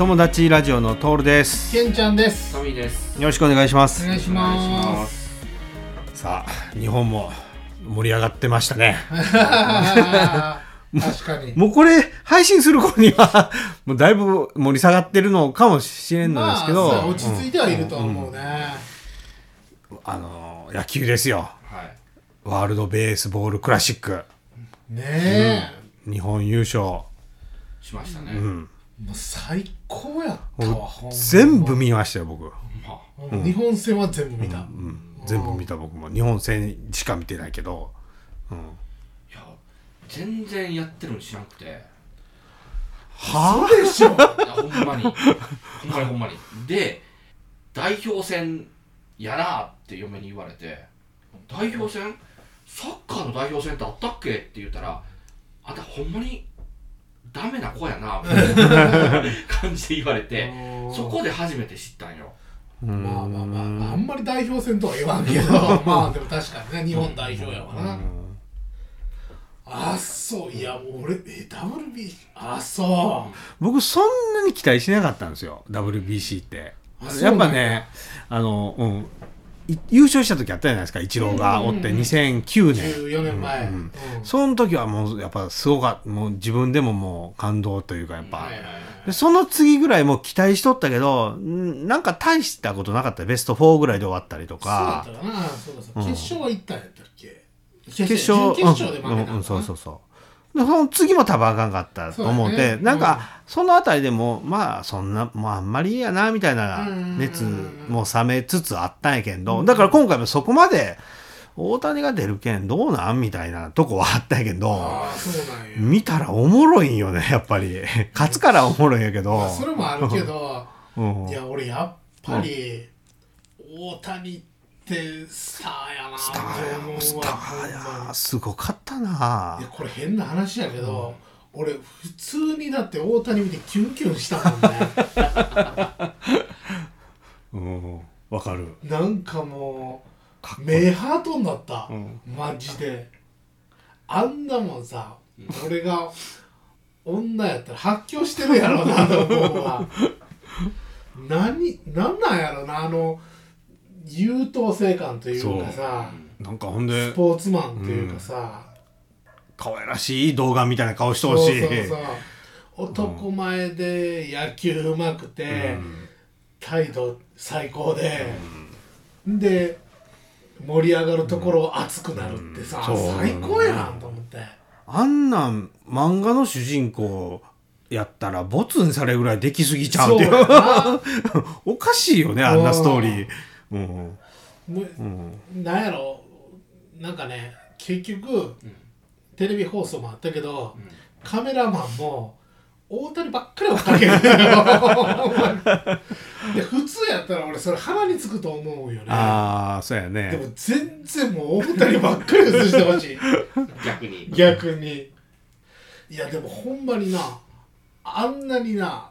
えー友達ラジオのトールです。けんちゃんです。トミーです。よろしくお願いします。お願いしまます。さあ日本も盛り上がってましたね。す 確かに。もうこれ配信する頃には もうだいぶ盛り下がってるのかもしれんのですけど、まあ落ち着いてはいると思うね、あの野球ですよ。はい。ワールドベースボールクラシック。ね日本優勝。しましたね。え、もう最高やったわ全部見ましたよ僕、まあ、うん。日本戦は全部見た、うん、全部見た僕も。日本戦しか見てないけど、うん、いや、全然やってるの知らなくて。いはそうでしょ？や、ほんまに。ほんまにほんまに。で、代表戦やなって嫁に言われて、代表戦？サッカーの代表戦ってあったっけ？って言ったら、あんたほんまにダメな子やな、みたいな感じで言われて、そこで初めて知ったんよ。まあまあまああんまり代表戦とは言わんけど。まあでも確かにね日本代表やわな、あそういや俺え WB あそ。う僕そんなに期待しなかったんですよ WBC って。や。やっぱねあの、うん、い優勝した時あったじゃないですかイチローがおってうんうん。うん2009年。14年前、うんうん。その時はもうやっぱすごかった。もう自分でももう感動というかやっぱ、はいはいはい。でその次ぐらいもう期待しとったけどんなんか大したことなかった。ベスト4ぐらいで終わったりとか。そうだったかな。そうだそううん。決勝は行ったんやったっけ？決決勝準決勝で負けたうんうんそうそうそう。でその次も多分あかんかったと思って、そうだね。なんか、そのあたりでもまあそんなまああんまりいいやなみたいなうん。熱も冷めつつあったんやけどだから今回もそこまで大谷が出るけんどうなんみたいなとこはあったんやけど見たらおもろいんよねやっぱり。勝つからおもろいんやけど。まあそれもあるけど うん。いや俺やっぱり大谷ってスターやなスターやスターやすごかったな。いやこれ変な話やけど、俺普通にだって大谷見てキュンキュンしたもんね。うんわかる。なんかもう目ハートになった、うん。マジで。あんなもんさ俺が女やったら発狂してるやろなと思うわ。何何なんやろなあの優等生感というかさなんかほんでスポーツマンというかさ、可愛らしい動画みたいな顔してほしい。男前で野球うまくて、態度最高で、で盛り上がるところ熱くなるってさ、うん。最高やんと思って、あんなん漫画の主人公やったらボツにされるぐらいできすぎちゃうっていうおかしいよねあんなストーリーうんもううん。なんやろ。なんかね結局、テレビ放送もあったけど、カメラマンも大谷ばっかり追っかける で普通やったら俺それ鼻につくと思うよね。ああそうやでねも全然もう大谷ばっかり映してほしい。逆に。逆に。いやでもほんまになあんなにな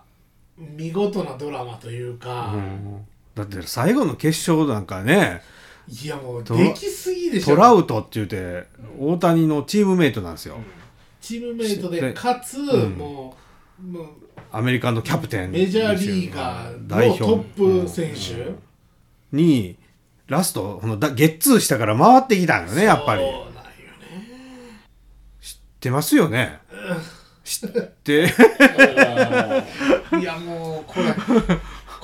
見事なドラマというか、うんだって最後の決勝なんかねいやもうトできすぎでしょ。トラウトって言うて大谷のチームメイトなんですよ。チームメイトででかつ、ん。もうもうアメリカのキャプテンメジャーリーガーのトップ選手、にラストこのだゲッツーしたから回ってきたんよねやっぱりそうなんよね。知ってますよね。知って。いやもうこれ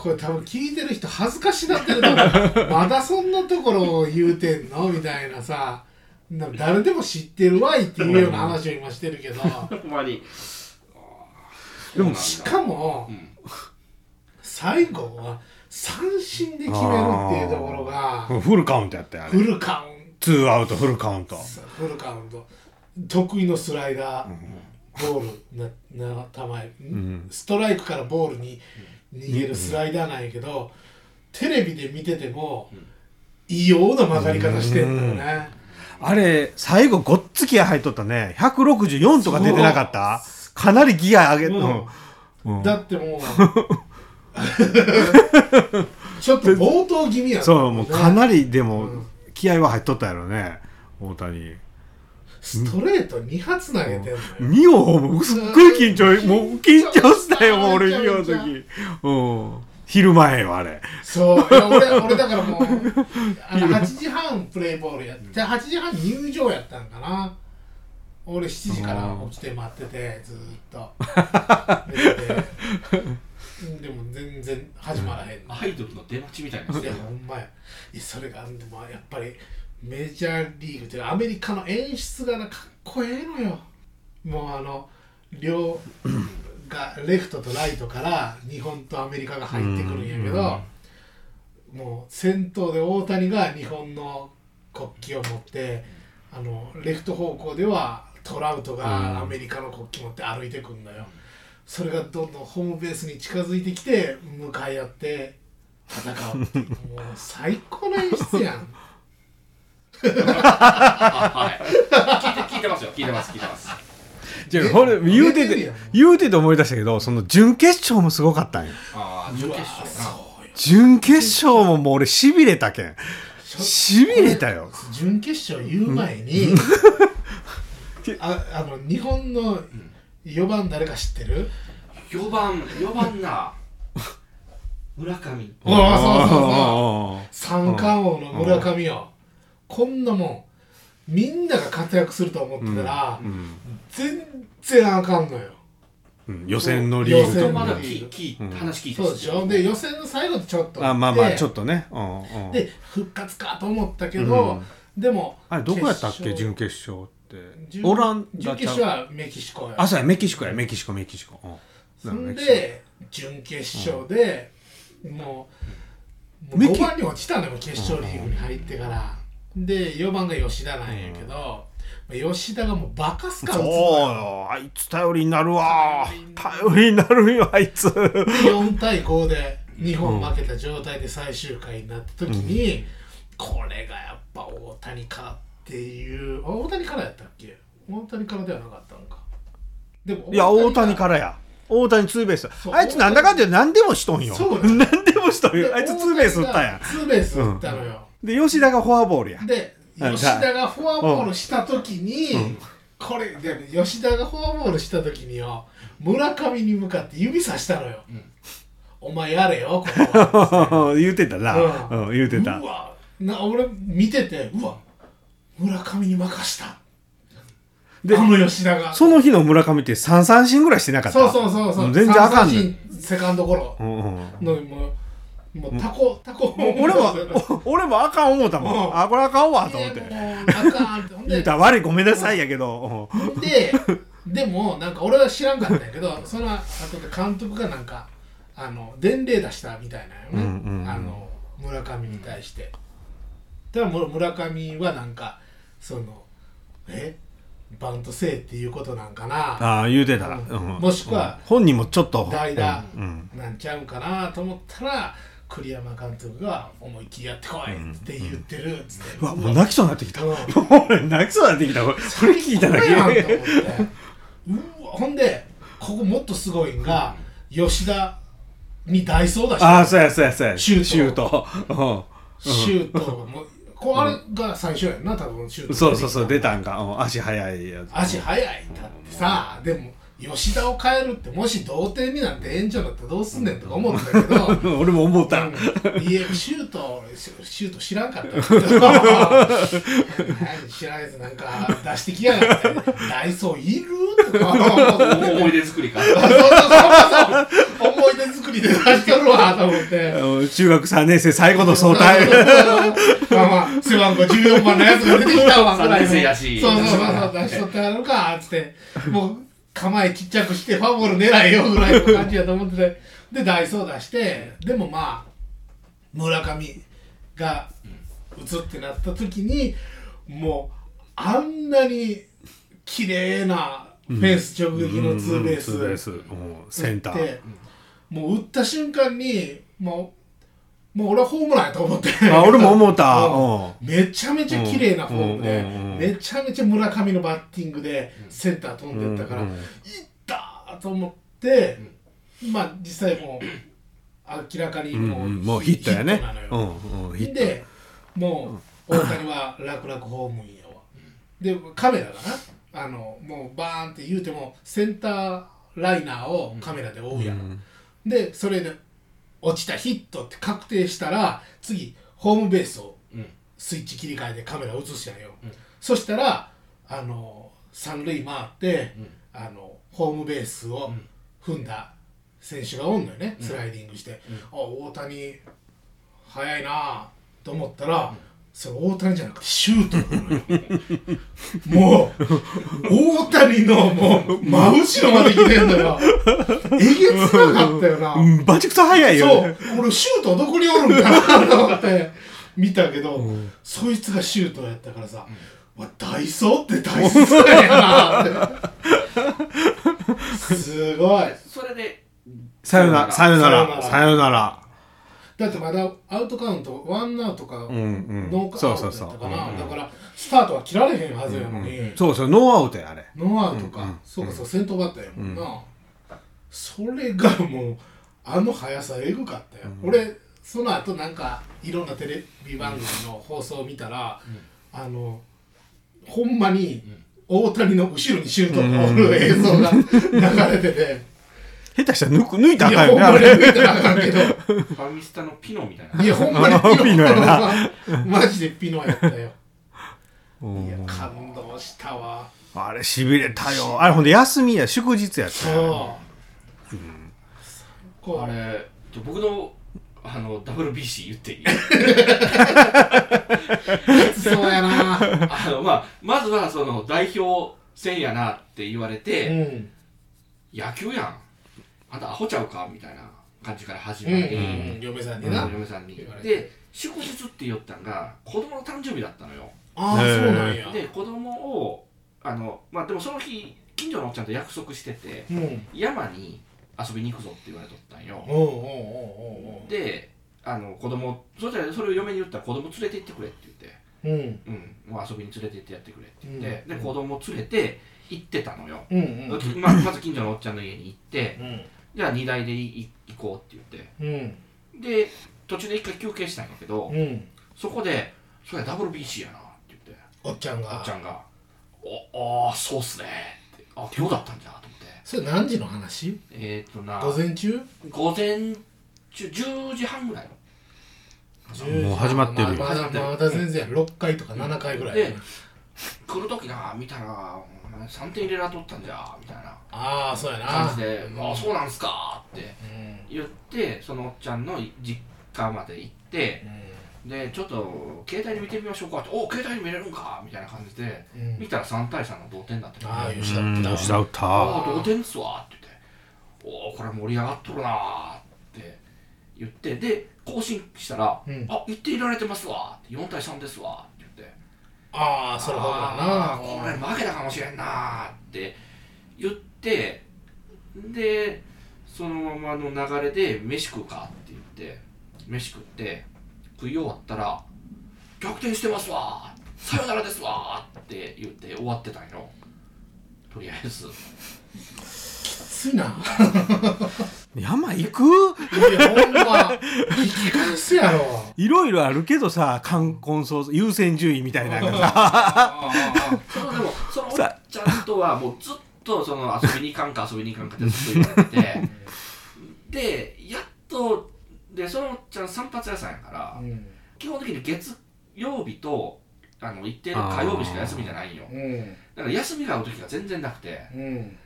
これ多分聞いてる人恥ずかしなってると思う。まだそんなところを言うてんのみたいなさ。な誰でも知ってるわいっていうような話を今してるけど。でもしかも、ん最後は三振で決めるっていうところがフルカウントやったよあフれルカウンツーアウトフルカウント。トフルカウント。得意のスライダー、ボールなな球、ん。ストライクからボールに逃げるスライダーなんやけど、テレビで見てても、異様な曲がり方してんのよね、あれ最後ごっつきや入っとったね。164とか出てなかった？かなりギア上げうん。うん。うん。だってもう ちょっと冒頭気味やそうもうかなりりでもうん気合は入っとったやろね大谷ストレート2発投げてんのよ、ミオもすっごい緊張。もう緊張したよもう俺ミオの時。うん。昼前よあれ。そう。いや俺俺だからもう あの8時半プレイボールやって8時半入場やったんかな。俺7時から起きて待っててずーっと。でも全然始まらへんの、アイドルの出待ちみたいな。いやほんまや。いやそれがでもやっぱりメジャーリーグっていうかアメリカの演出がなかっこええのよ。もうあの両がレフトとライトから日本とアメリカが入ってくるんやけど、もう先頭で大谷が日本の国旗を持ってあのレフト方向ではトラウトがアメリカの国旗持って歩いてくんだよ、それがどんどんホームベースに近づいてきて向かい合って戦うっていう。もう最高の演出やん。あはい。聞いて聞いてますよ。聞いてます聞いてます。えじゃあほれ言うてて言うてて思い出したけどその準決勝もすごかったんよ。ああ準決勝準決勝ももう俺しびれたけん。しびれたよ。準決勝言う前に、ああの日本の4番誰か知ってる、4番4番な村上。おおそうそうそう。あ三冠王の村上よ、こんなもんみんなが活躍すると思ってたら、うん全然あかんのよ。うん予選のリーグと予選まだか聞聞うん話聞いてそうでしょで予選の最後でちょっとあまあまあちょっっとね。うんうん。で復活かと思ったけど、でもあれどこやったっけ？準決勝って。準オランダ準決勝はメキシコや。あそうやメキシコや。メキシコメキシコ。うん。そんで準決勝で、もうもうメキ5番に落ちたのよ決勝リーグに入ってから、で4番が吉田なんやけど、まあ吉田がもうバカスカ打つそうのよよあいつ頼りになるわ。頼りになる。よあいつ。で4対5で日本負けた状態で最終回になった時に、これがやっぱ大谷からっていうあ大谷からやったっけ？大谷からではなかったのか。でもいや大谷がからや。大谷ツーベース。あいつなんだかんだ何でもしとんよ。そうよ何でもしとんでよあいつツーベース打ったや。んツーベース打ったのよ、で吉田がフォアボールや。でうん吉田がフォアボールした時に、これで吉田がフォアボールした時によ村上に向かって指さしたのよ、お前やれよこれは。言うてたな。うん。うん言うてた。うわな俺見ててうわ村上に任した。であの吉田が。その日の村上って3三振ぐらいしてなかった？そうそうそうそう。うん全然あかんねん。セカンドゴロ。うんうん。のもうもうタコタコ。俺もお 俺もあかん思ったもうん。んあこれあかんわと思って。あかんって。言うたら悪いごめんなさいやけど。うん。ででもなんか俺は知らんかったんやけどその後で監督がなんかあの伝令出したみたいなよね、うんうんうん。あの村上に対して。だか村上はなんかそのえ？バントせえっていうことなんかな？ああ言うてた、うん。うん。もしくはうん。本人もちょっと。代打うん。なんちゃうんかなと思ったら栗山監督が思いっきりやってこいって言ってるっつって、うわもう泣きそうになってきた。う 泣きそうになってきた。これ聞いただけうわほんでここもっとすごいんが吉田にダイソー出してああそうやそうやそうや。シュート。シュート。シュートもこれが最初やんな多分シュートうんそうそうそう出たんか。うん足速いやつ。足速い。だってさでも吉田を変えるってもし同点になって延長だったらどうすんねんとか思ったけどうん 俺も思った。うん。いやシュート俺シュート知らんかった。けど何知らんやつなんか出してきやがってダイソーいるとか思い出作りかそうそうそう思い出作りで出しとるわと思ってうん中学3年生最後の総体 まあまあ背番号14番のやつが出てきたわ。ぐらいの三年生やし。そうそうそうそう出しとってやるかっつって。もう構えちっちゃくしてファンボール狙えよぐらいの感じやと思ってて。でダイソー出してでもまあ村上が打つってなった時にもうあんなに綺麗なフェンス直撃のツーベース、ツーベースうんセンター。打ってもう打った瞬間にもうもう俺はホームランやと思って。あ俺も思った。めちゃめちゃ綺麗なフォームで、めちゃめちゃ村上のバッティングでセンター飛んでったから、いったーと思って、まあ実際もう明らかにうんもう,、ヒットやね。でもう大谷は楽々ホームインやわ。でカメラがなあのもうバーンって言うてもセンターライナーをカメラで追うやん、でそれで落ちたヒットって確定したら次ホームベースをうん。スイッチ切り替えてカメラ映すやんよ、うん。そしたらあの三塁回って、うん。あのホームベースをん。踏んだ選手がおんのよね、うん。スライディングして、うん。あ大谷速いなと思ったら、それ大谷じゃなくてシュートなの。よもう大谷のもう真後ろまで来てんのよ。えげつなかったよな、うんバチクソ早いよそうね俺シュートどこにおるんかなと思って見たけど、そいつがシュートやったからさ、わダイソーって大切だよなって。すごい。それでさよなら。さよならさよならだってまだアウトカウントワンアウトか、ノーカウントだったかな、うんだからスタートは切られへんはずやのに、そうそうノーアウトやあれ。ノーアウトか、うんうんそうかそう先頭バッターやもんな、それがもうあの速さえぐかったよ、俺その後なんかいろんなテレビ番組の放送を見たら、あのほんまに大谷の後ろにシュートがおる映像が流れてて、下手したら抜く抜いたいらあかんやほんまによねあれ見てなあかんけど。ファミスタのピノみたいな。いやほんまに。ピノピノやな。マジでピノやったよ。うん。いや感動したわ。あれしびれたよ。あれほんで休みや祝日やったよ。そう、こうあれちょ僕のあの WBC 言っていい？そうやな。あの、まあ、まずはその代表戦やなって言われうて、ん。野球やんあんたアホちゃうかみたいな感じから始うんまり、うん。嫁さんにうんな、嫁さんに。言われて。で祝日って言ったんが子供の誕生日だったのよ。ああそうなんや。で子供をあのまあでもその日近所のおっちゃんと約束しててうん。山に遊びに行くぞって言われとったんよ。であの子供そしたらそれを嫁に言ったら子供連れて行ってくれって言って。うん。うん、もう遊びに連れて行ってやってくれって言って、うん。で子供連れて行ってたのよ、うんうんままず近所のおっちゃんの家に行って。うんじゃあ荷台でい行こうって言って。うん。で途中で一回休憩したんやけど、うん。そこで「それ WBC やな」って言って。おっちゃんが。おっちゃんが「おあーそうっすね」って「あ今日だったんじゃ」と思って。それ何時の話？えっ、ー、とな午前中？午前中10時半ぐらいもう始まってるよ。まだまだ全然6回とか7回ぐらい。やなで来る時な見たら3点入れらとったんじゃみたいな。ああそうやな。感じで「うん。ああそうなんすか」ってうん。言ってそのおっちゃんの実家まで行ってでちょっと携帯で見てみましょうかって「お携帯で見れるんか」みたいな感じでうん。見たら3対3の同点だった。ああよ吉田打ったうん吉田打った。ああ同点っすわ」って言って「おおこれ盛り上がっとるな」って言ってで更新したら「うん。あ言っていられてますわ」って「4対3ですわ」って言ってああそれホームランな。これ負けたかもしれんなーって。言ってでそのままの流れで飯食うかって言って飯食って食い終わったら逆転してますわーさよならですわーって言って終わってたんよ。とりあえず。きついな 山行く？いやほんま引き返すやろ。いろいろあるけどさ冠婚葬優先順位みたいなのが。さ そのでもそのおっちゃんとはもうずっとその遊びに行かんか遊びに行かんかってずっと言われて。てでやっとでそのおっちゃん散髪屋さんやからうん。基本的に月曜日とあの行ってる火曜日しか休みじゃないんようんだから休みが合う時が全然なくてうん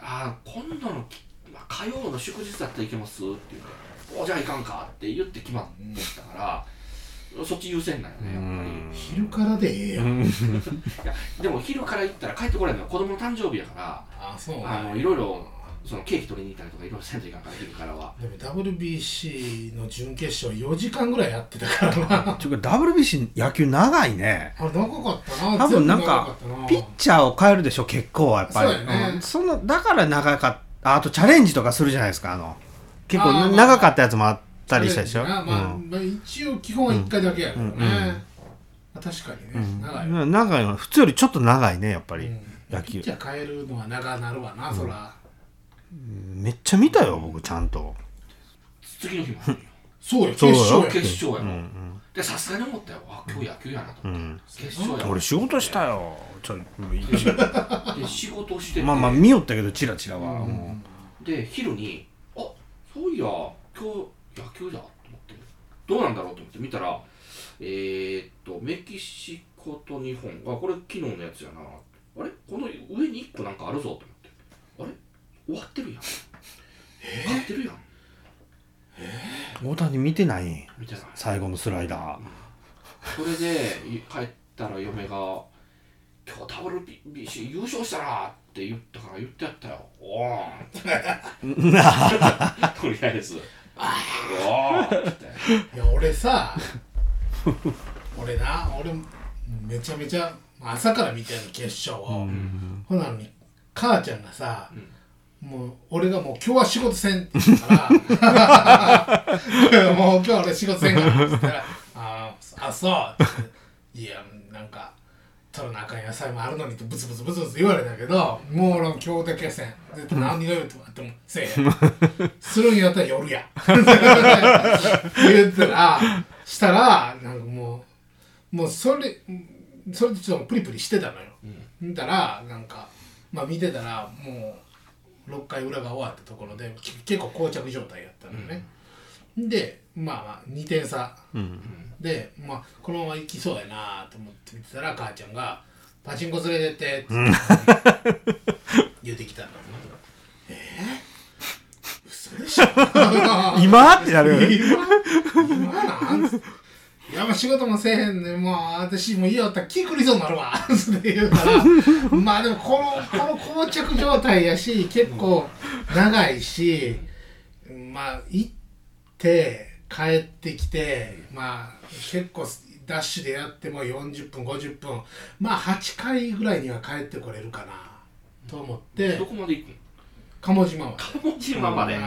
ああ今度のきまあ火曜の祝日だったら行けます？って言っておじゃあ行かんかって言って決まってたから、そっち優先なんよねやっぱり。昼からでええやん。いやでも昼から行ったら帰ってこれないのよ。子供の誕生日やからあそうあのいろいろそのケーキ取りに行ったりとかいろいろせんといかんから昼からは。でも WBC の準決勝4時間ぐらいやってたから。な ちょっと WBC 野球長いね。あれ長かったな。多分なんかピッチャーを変えるでしょ結構はやっぱり。そね。ん。そのだから長かったあとチャレンジとかするじゃないですかあの。結構長かったやつもあったりしたでしょ、まあまあうん。まあ、一応基本は1回だけやからね、うん。うん。まあ、確かにね、長いわ、うん長いの普通よりちょっと長いねやっぱり、うん。野球。ピッチャー変えるのは長なるわな、そら。めっちゃ見たよ僕ちゃんと。次の日もそうよ決そうよ。勝や。決勝や。ろ、うんでさすがに思ったよ。あ今日野球やなと。思って、うん。決勝や俺仕事したよ。ちょもういいで仕事をしてて。まあまあ見よったけどチラチラは、もで昼にあそういや今日野球だと思って。どうなんだろうと思って。見たらえー、っとメキシコと日本。あこれ昨日のやつやな。あれ？この上に1個なんかあるぞと思って。あれ？終わってるやん。終わってるやん。う大谷見てない？みたい。な最後のスライダー。それでい帰ったら嫁が「今日 WBC 優勝したな」って言ったから言ってやったよ「おーん」とりあえず「おーん」って。いや俺さ俺な俺めちゃめちゃ朝から見てるの決勝を、ほなのに母ちゃんがさ、もう俺がもう今日は仕事せんって言うから もう今日は俺仕事せんからって言ったら「あーあそう」って。言って「いやなんか取らなあかん野菜もあるのに」ってブツブツブツブツ言われたけどもう俺も今日だけはせん。絶対何が言うてもらってもせえへん。するんやったら夜や。言ったらしたらなんかもうもうそれそれでちょっとプリプリしてたのよ、見たらなんかまあ見てたらもう6回裏が終わったところでき結構膠着状態やったのよね、でまあまあ2点差。うん。で、まあ、このまま行きそうやなと思って見てたら母ちゃんが「パチンコ連れてって」って言うてきたの。えー、嘘でしょ。今？ってなる今？今なん？いやまあ仕事もせえへんねん。もう私もう家おったら気狂いそうになるわ。って言うから。まあでもこのこの膠着状態やし結構長いしまあ行って帰ってきてまあ結構ダッシュでやっても40分50分。まあ8回ぐらいには帰ってこれるかなと思って。どこまで行くん鴨島は鴨島まで。うん。あ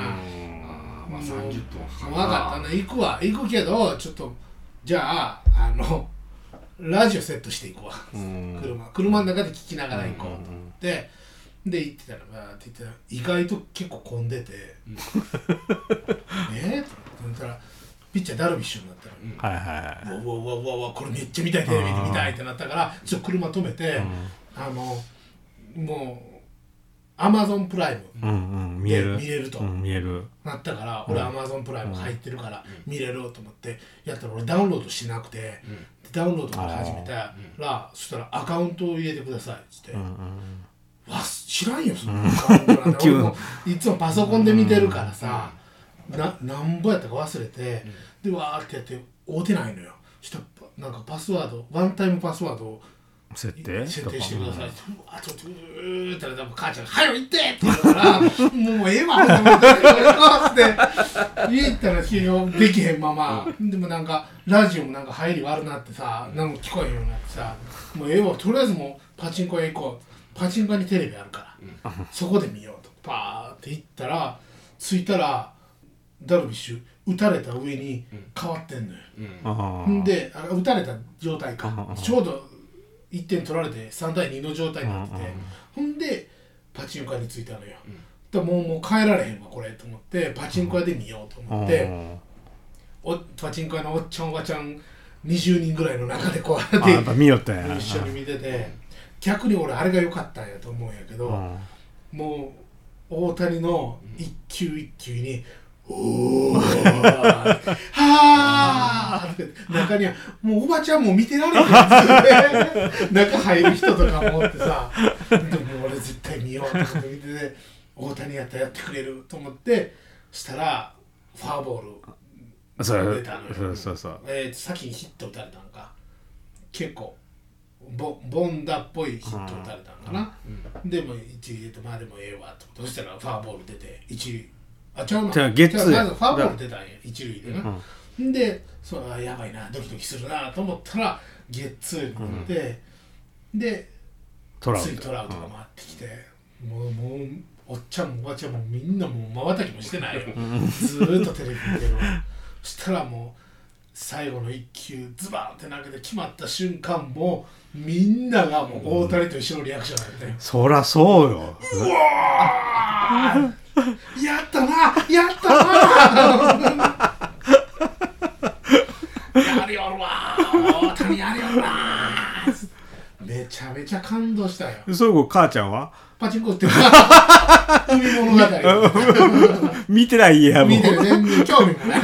ーまあ30分。分かったな。行くわ。行くけどちょっとじゃああのラジオセットしていくわうん。車車の中で聞きながら行こう。と思ってで行ってたらバーって行ってたら意外と結構混んでて。えっと思ったらピッチャーダルビッシュになったらはいはいはい。うわうわうわうわこれめっちゃ見たいテレビで見たいってなったからちょっと車止めて、あのもうアマゾンプライムうんうん見えでる見れると、うん見える。なったから俺アマゾンプライム入ってるから見れると思ってやったら俺ダウンロードしなくて、でダウンロードから始めたらそしたらアカウントを入れてくださいっつって、わ知らんよそのアカウントなんて。俺もいつもパソコンで見てるからさ、ななんぼやったか忘れて、でわーってやって会うてないのよ。そしたらなんかパスワードワンタイムパスワードを設定？設定してください。って。うわちょっとうーって。言ったら母ちゃんが「はよ行って!」って言うから「もうええわ」と思ってって。言ったら結局できへんまま。でもなんかラジオもなんか入り悪なってさなんか聞こえへんようになってさもうええわ。とりあえずもうパチンコ屋行こう。パチンコ屋にテレビあるから、そこで見ようと。パーって行ったら着いたらダルビッシュ打たれた上に変わってんのよ。あんであ打たれた状態か。ちょうど1点取られて3対2の状態になっててほんでパチンコ屋に着いたのよ、だもうもう帰られへんわこれと思ってパチンコ屋で見ようとあ思って、おパチンコ屋のおっちゃんおばちゃん20人ぐらいの中でこうやって見よったんや。一緒に見てて逆に俺あれが良かったんやと思うんやけど、うん。もう大谷の一球一球に「おー。はあ!」って中にはもうおばちゃんも見てられへんっつって中入る人とかもおってさ。でも俺絶対見ようと思って見てて大谷やったらやってくれると思ってしたらファーボール出たのよ。そう。そうそうえー、先にヒット打たれたんか。結構ボボンダっぽいヒット打たれたんかな、でも一塁出てまあでもええわとそしたらファーボール出て一塁。あちゃうな。じゃあゲッツーファーボール出たんや。一塁でな、ん、でそうあやばいなドキドキするなと思ったらゲッツーになって、でトラウト。ラウトが回ってきて、もうもうおっちゃんもおばちゃんもみんなもうまばたきもしてないよ。ずーっとテレビ見てるわ。そしたらもう最後の一球ズバンって投げて決まった瞬間もうみんながもう大谷と一緒のリアクションだったよ、そらそうよ。やったな！やったなやるよるわ大谷やるよるわめちゃめちゃ感動したよ。そうご母ちゃんは？パチンコって海物語。見てないやもう見てる全然興味もない。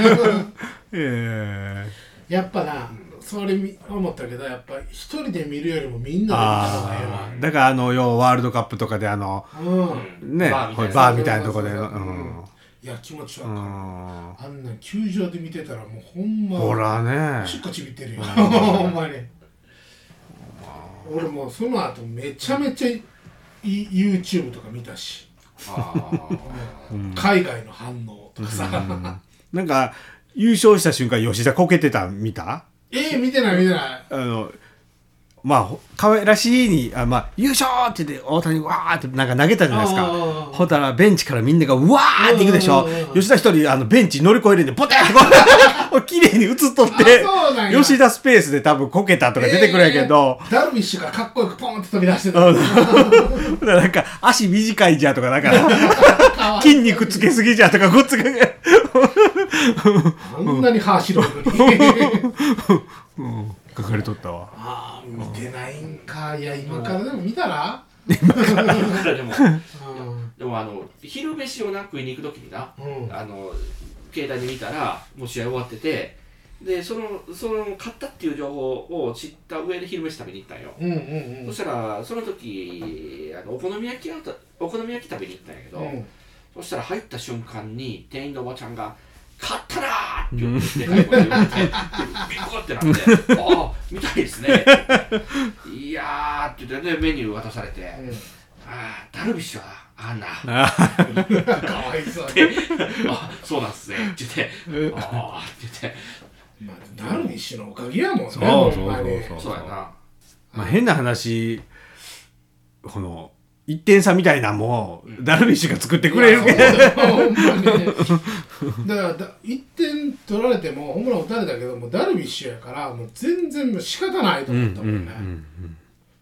ええー、やっぱなそれ思ったけどやっぱ一人で見るよりもみんなで見た方だからあの要はワールドカップとかであの、うん、ねバーみたいなところで、うん。いや気持ちわうかる。ん。あんな球場で見てたらもうほんまほらね。しっこちびってるよ。ほんまに。俺もうその後めちゃめちゃい YouTube とか見たし。海外の反応とかさ。なんか優勝した瞬間吉田こけてたん見た？えー、見てない見てない。あのまあほ可愛らしいにあ、まあ、優勝って言って大谷わーってなんか投げたじゃないですか。ほんたらベンチからみんながうわーっていくでしょ。うんうんうん吉田一人あのベンチ乗り越えるんでポテンってこう綺麗に映っとって吉田スペースで多分こけたとか出てくるんやけど、えーダルビッシュがかっこよくポンって飛び出してた。うんだからなんか足短いじゃんとかなんか筋肉つけすぎじゃんとかごっつがあんなに歯白いのに書かれとったわ。ああ見てないんか。いや今からでも見たら？でも。うん。でもあの昼飯をな食いに行く時になうん。あの携帯で見たらもう試合終わっててでそのその勝ったっていう情報を知った上で昼飯食べに行ったんよ、うんうん。そしたらその時あのお好み焼きをたお好み焼き食べに行ったんやけど、うん。そしたら入った瞬間に店員のおばちゃんが「勝ったな!」って言ってでかい声で言ってビコってなって「ああ見たいですね」いやー」って言ってでメニュー渡されて「うんああダルビッシュはあんな」あ かわいそうに。あそうなんすね。って言って、ああって言って、まあダルビッシュのおかげやもんねそうほんまに。そうそうやな。まあ、変な話この1点差みたいなのもダルビッシュが作ってくれるけど。だからだ1点取られてもホームラン打たれたけどもうダルビッシュやからもう全然もう仕方ないとうん思ったもんね、うん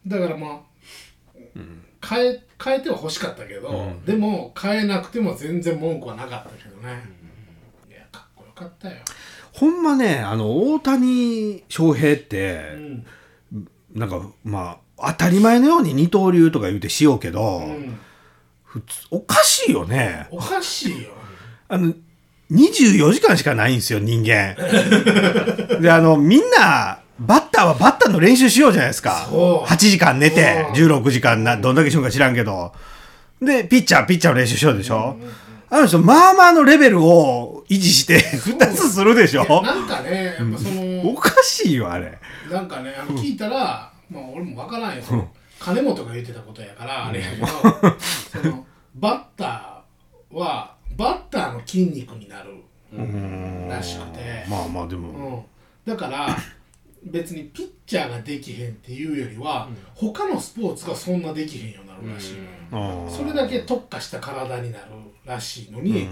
だからまあ、変え変えては欲しかったけど、うん。でも変えなくても全然文句はなかったけどね、いやかっこよかったよ、ほんまねあの大谷翔平っうて、ん。なんかまあ当たり前のように二刀流とか言うてしようけど、うん、普通おかしいよね。おかしいよ。あの24時間しかないんですよ人間。であのみんなバッターはバッターの練習しようじゃないですか。そう。8時間寝てう。ん16時間などんだけしようか知らんけど。でピッチャーピッチャーの練習しようでしょ、あの人まあまあのレベルを維持して2つするでしょ。なんかねやっぱその、おかしいよあれ。なんかねあの聞いたら、まあ俺もわからんよ。金本が言ってたことやからあれやけど そのバッターはバッターの筋肉になる、らしくて。まあまあでうも、ん、だから別にピッチャーができへんっていうよりは、他のスポーツがそんなできへんようになるらしいうん。それだけ特化した体になるらしいのに、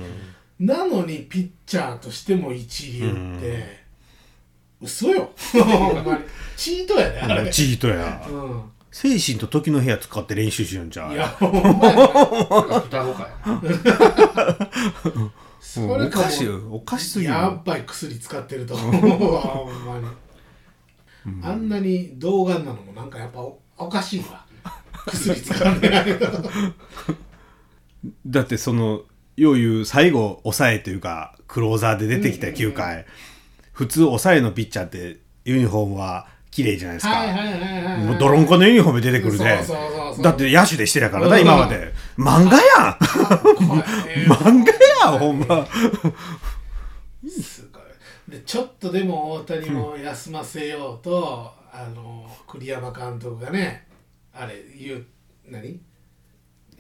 なのにピッチャーとしても一流って、嘘よ。ほんまにチートやで、あれ、チートや。うん。精神と時の部屋使って練習しようんちゃういやほんまやな双子か。それかも。おかしいよ。おかしすぎる。やっぱり薬使ってると思うわほんまに、あんなに童顔なのもなんかやっぱおおかしいわ。薬使ってないとだってそのよう言う最後抑えというかクローザーで出てきた9回、普通抑えのピッチャーってユニフォームは綺麗じゃないですか、もう泥んこのユニフォーム出てくるでそうそうそうそう。だって野手でしてたからな、うん。今まで。漫画やん。漫画やんほんま。すごいでちょっとでも大谷も休ませようと、あの栗山監督がねあれ言う何？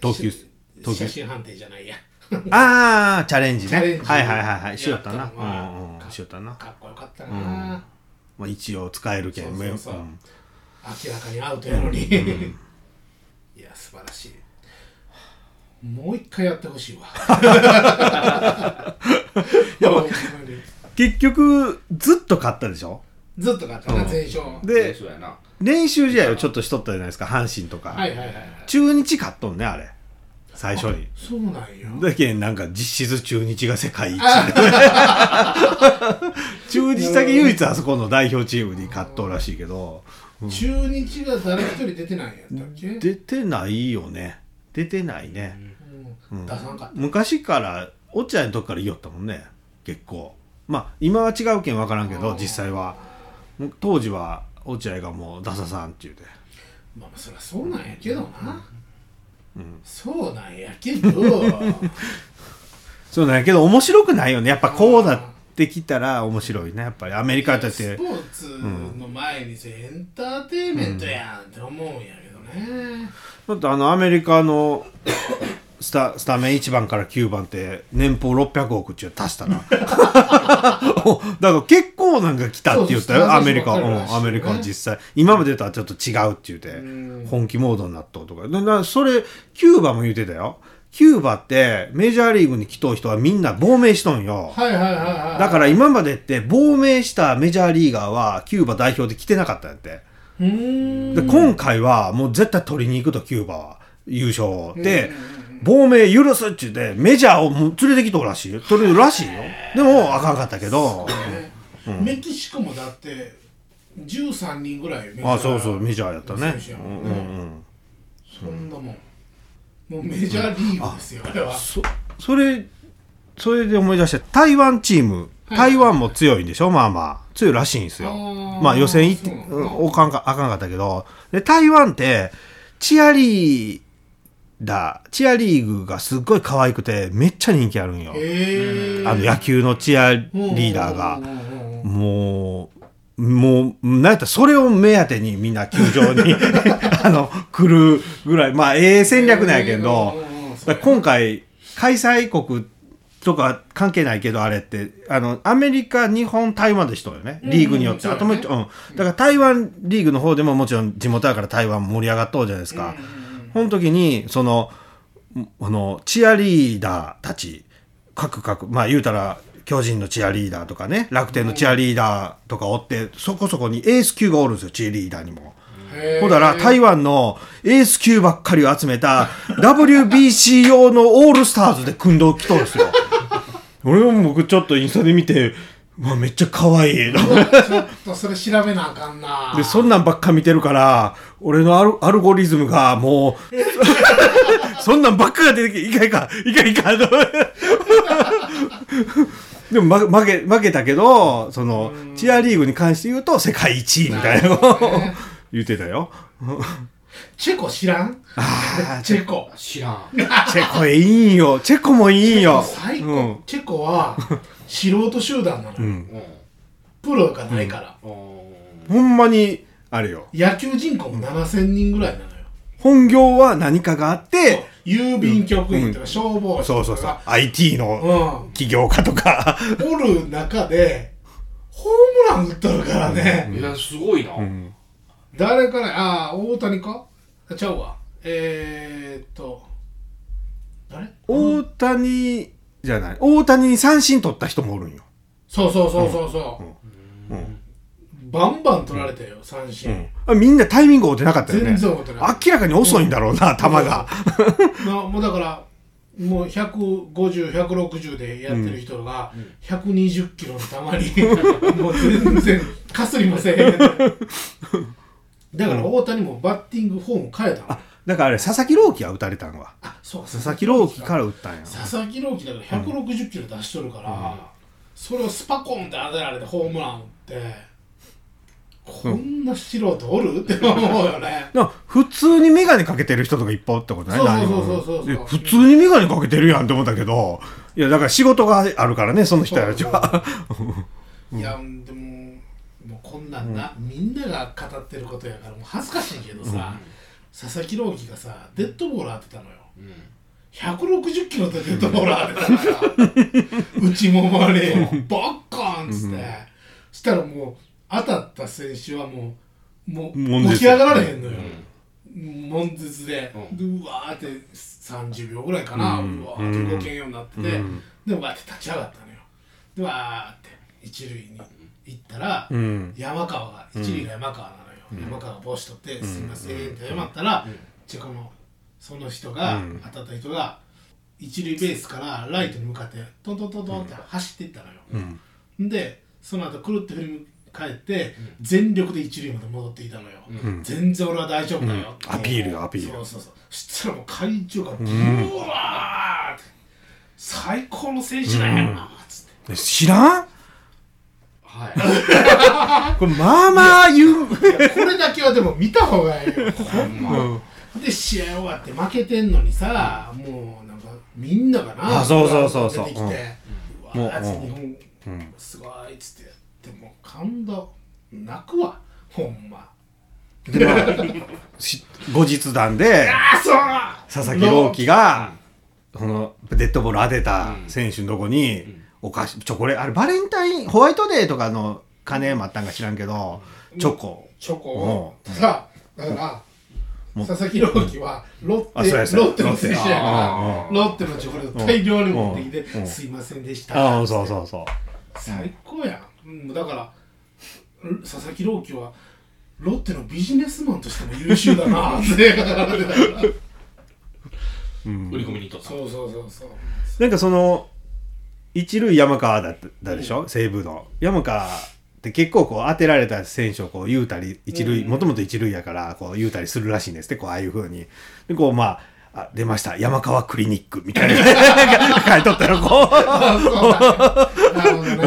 投球し投球。写真判定じゃないや。ああチャレンジね。はいはいはいはい。しよったな。うん。しよったな、かっこよかったな、うんまあ、一応使えるけんそうそうそう。うん。明らかにアウトやのに、いや素晴らしい。もう一回やってほしいわ。結局ずっと勝ったでしょ？ずっと勝ったな、うん。全勝。で。練習試合をちょっとしとったじゃないですか阪神とか、はいはいはいはい。中日勝っとんねあれ最初に。そうなんよだけんなんか実質中日が世界一。中日だけ唯一あそこの代表チームに勝っとうらしいけど。中日が誰一人出てないんやったっけ？出てないよね。出てないね、うん。出さんかった。昔から落合の時から言いよったもんね。結構。まあ今は違うけん分からんけど実際は。当時は落合がもうダサさんって言うてまあまあそりゃそうなんやけどな、そうなんやけど。そうなんやけど面白くないよね。やっぱこうなってきたら面白いね。やっぱりアメリカだって。スポーツの前にさエンターテインメントやんって思うんやけどね、だってあのアメリカのスタスタメン1番から9番って年俸600億って足したら だから結構なんか来たって言ったよ。アメリカ、うそうそう。ん、アメリカは実際。今までとはちょっと違うって言うてん。本気モードになったとか。でなそれキューバも言うてたよ。キューバってメジャーリーグに来とう人はみんな亡命しとんよ。はいはいはいはい。だから今までって亡命したメジャーリーガーはキューバ代表で来てなかったんやって。で今回はもう絶対取りに行くとキューバは。優勝をで亡命許すっちゅうてメジャーを連れてきとるらしい。よ取れるらしいよ。でもあかんかったけど。メキシコもだって13人ぐらいメジャーあそうそうメジャーやったね。うんうんうん。そんなもん。もうメジャーリーグですよあれは。そそれそれで思い出して台湾チーム台湾も強いんでしょ？まあまあ。強いらしいんですよ。まあ予選行っておかんかあかんかったけど。で台湾ってチアリーダーチアリーグがすっごい可愛くてめっちゃ人気あるんよ。あの野球のチアリーダーが。うんうんうんうんもうもうなんやったらそれを目当てにみんな球場に あの来るぐらい。まあええ戦略なんやけど、今回開催国とか関係ないけどあれってあのアメリカ日本台湾で人よねリーグによって、うんあともう一うん、だから台湾リーグの方でももちろん地元だから台湾盛り上がっとうじゃないですか、その時にそのあのチアリーダーたち各各まあ言うたら巨人のチアリーダーとかね楽天のチアリーダーとかおってそこそこにエース級がおるんですよチアリーダーにも。ほんだら台湾のエース級ばっかりを集めた WBC 用のオールスターズで組んどきとるんですよ。俺も僕ちょっとインスタで見て、うわ、めっちゃ可愛い。ちょっとそれ調べなあかんなで、そんなんばっか見てるから、俺のアルアルゴリズムがもう、そんなんばっかが出てきて、いかんいかん、いかんいか。でも、ま、負け、負けたけど、その、チアリーグに関して言うと、世界一位みたいなのを 言ってたよ。チェコ知らん？ああ、チェコ知らんチェコいいんよ。チェコもいいよ。最高、うんチェコは素人集団なの。プロがないから、うん。ほんまに、あれよ。野球人口も7000人ぐらいなのよ、本業は何かがあって、郵便局員とか消防士とそうそうそう。か。IT の起業家とか。うん、おる中でホームラン打っとるからね、いやすごいな、うん。誰からああ大谷か？あちゃうわ。えー、っと誰？大谷じゃない。大谷に三振取った人もおるんよ。そうそうそうそうそう、うんバンバン取られたよ三振、うん。あみんなタイミング合うてなかったよね。全然合うてない明らかに遅いんだろうな、球が。まあ、もうだからもう150160でやってる人が120キロの球に もう全然かすりませんだから大谷もバッティングフォーム変えたのあ、だからあれ、佐々木朗希は打たれたんわ。あそう。佐々木朗希から打ったんや。佐々木朗希だから160キロ出しとるから、それをスパコンって当てられてホームラン打ってこんな素人おる？って思うよね。な普通に眼鏡かけてる人とかいっぱいおったことない？そうそう何もそうそう。そうで普通に眼鏡かけてるやんって思ったけど、いや、だから仕事があるからね、その人たちは。いやでももうこんなんな、みんなが語ってることやからもう恥ずかしいけどさ、佐々木朗希がさデッドボール当てたのよ。うん。160キロでデッドボール当てたから 内ももれよ。バッカーンっつって、そしたらもう当たった選手はもうもう起き上がられへんのよ、悶絶で、うん。でうわーって30秒ぐらいかな、ううんわーって動けんようになってて、うん。でわーって立ち上がったのよ。でわーって一塁に行ったら、うん。山川が一塁が山川なのよ、山川が帽子取って「すいません」って謝ったら、チェコのその人が、うん。当たった人が一塁ベースからライトに向かってトントントントンって走っていったのよ、うん。でその後くるって振り帰って全力で一塁まで戻っていたのよ、全然俺は大丈夫だよ。アピールよアピール。そうそうそう。そしたらもう会場がブワーって、最高の選手だよなっつって、知らん？はい。これまあまあ言う。これだけはでも見た方がいいよ。ほんま。で試合終わって負けてんのにさ、もうなんかみんながなあそうそうそうそう。出てきて、うもうわあいつうん。日本すごいっつってやってもう感動泣くわほんま。でまあ し後日談で佐々木朗希がこのデッドボール当てた選手のとこにお菓子チョコレートあれバレンタインホワイトデーとかの金もあったんか知らんけどチョコ。チョコ。をうん。さだから佐々木朗希はロッテロッテの選手やからうんロッテのチョコレート大量に持ってきてうん「すいませんでした」ああそうそうそう最高やん、うん、だから佐々木朗希はロッテのビジネスマンとしても優秀だなって 売り込みにとった。そうそうそうそう。なんかその一塁山川だったでしょ、西武の。山川って結構こう当てられた選手をこう言うたり一塁もともと一塁やからこう言うたりするらしいんですってこうああいうふうに。でこうまああ出ました。山川クリニックみたいな。書いとったよこう。なるほどね。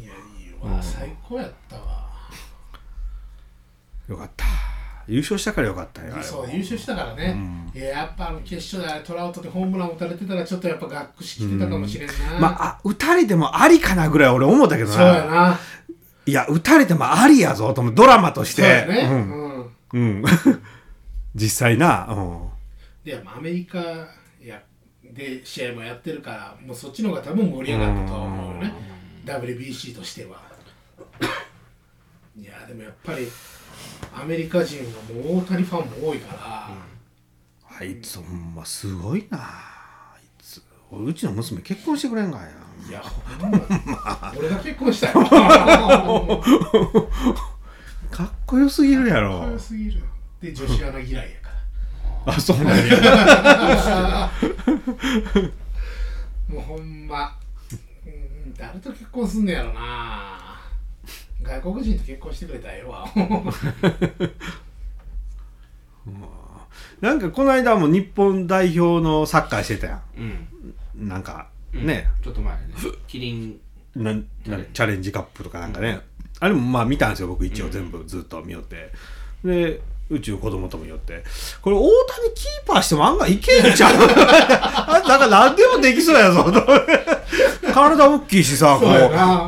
いやいいわ。最高やったわ。よかった優勝したからよかったよそう優勝したからね、いややっぱあの決勝でトラウトでホームラン打たれてたらちょっとやっぱ学士来てたかもしれんな、まああ打たれてもありかなぐらい俺思ったけどそうやな。ないや打たれてもありやぞと思うドラマとして。そうやね、うん。うん。うん、実際な、うん、でまあアメリカやで試合もやってるからもうそっちの方が多分盛り上がったと思うよね。WBC としては。いやでもやっぱりアメリカ人はもう大谷ファンも多いから、あいつほんますごいな。あいつ。うちの娘結婚してくれんかいな。いやほんま。俺が結婚したよ かっこよすぎるやかっろこよすぎる。で女子アナ嫌いやから。あそうなんや。もうほんま、うん、誰と結婚すんねやろな外国人と結婚してくれたらええわ。なんかこの間も日本代表のサッカーしてたやうん。んなんかうん。ね、ちょっと前ね。キリン。ななチャレンジカップとかなんかね、あれもまあ見たんですよ僕一応全部ずっと見よって。でうちの子供とも寄って。これ大谷キーパーしても案外いけんじゃんあ なんか何でもできそうやぞ。体大きいしさこう。な。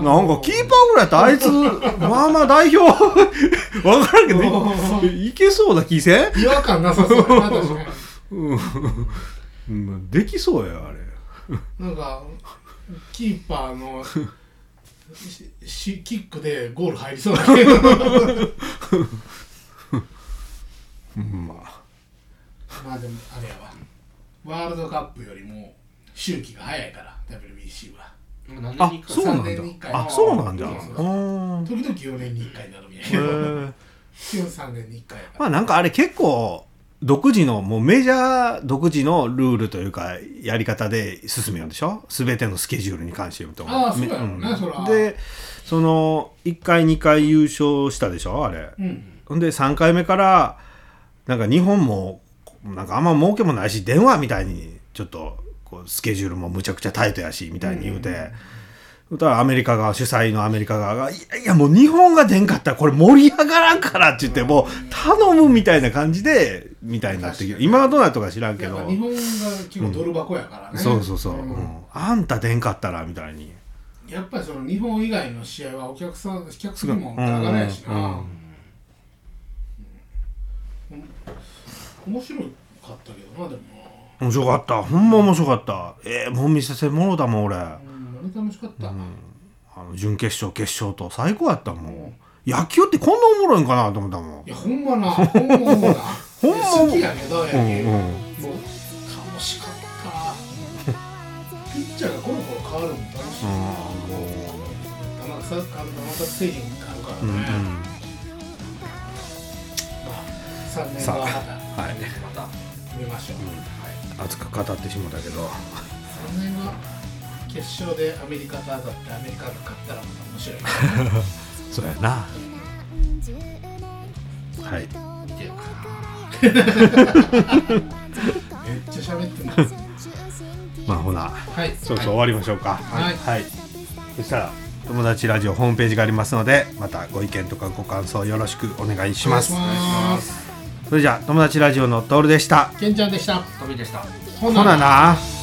なんかキーパーぐらいやったらあいつまあまあ代表。わからんけどいいけそうな気せん？違和感なさそうやな確かに。うん。できそうやあれ。なんかキーパーのししキックでゴール入りそうだけど。うんまあ。まあでもあれやわ。ワールドカップよりも周期が早いから WBC は。あ何年に一回。そうなん三年に一回だあそうなんだ。時々4年に1回になるみたいへなー基本3年に1回まあなんかあれ結構独自のもうメジャー独自のルールというかやり方で進めようでしょ？全てのスケジュールに関して言うと。ああそうやろうねそら。でその1回2回優勝したでしょ？あれ。うん。ほんで3回目からなんか日本もなんかあんま儲けもないし電話みたいにちょっとこうスケジュールもむちゃくちゃタイトやしみたいに言うて、だからアメリカ側主催のアメリカ側が「いやいやもう日本が出んかったらこれ盛り上がらんから」って言ってもう頼むみたいな感じでみたいになってきて今はどうなるとか知らんけど。日本が結構ドル箱やからね、そうそうそう、んうん。あんた出んかったらみたいに。やっぱりその日本以外の試合はお客さん客数もガラガラやしな、うん。うん。うん面白かったけどなでも。面白かった。ほんま面白かった。ええもう見せてもろだもん俺。なうん楽しかった、あの準決勝決勝と最高やったもん。野球ってこんなおもろいんかなと思ったもん。いやほんまな。ほんまほんまな。ほんま好きやけど野球、うんうん。もう楽しかった。ピッチャーがコロコロ変わるのも楽しい、うん。球数あの球数制限があるからね、うんうん。まあ3年はまはい。またた見ましょう、熱く語ってしもたけど。3年後決勝でアメリカと当たってアメリカが勝ったらまた面白い そうやな。はい。見てるか。めっちゃ喋ってます まあほな。はい。そろそろ終わりましょうか。はい。はい、そしたら友達ラジオホームページがありますのでまたご意見とかご感想よろしくお願いします。お願いしますそれじゃあ友達ラジオのトールでした。ケンちゃんでした。な飛びでした。ほほなな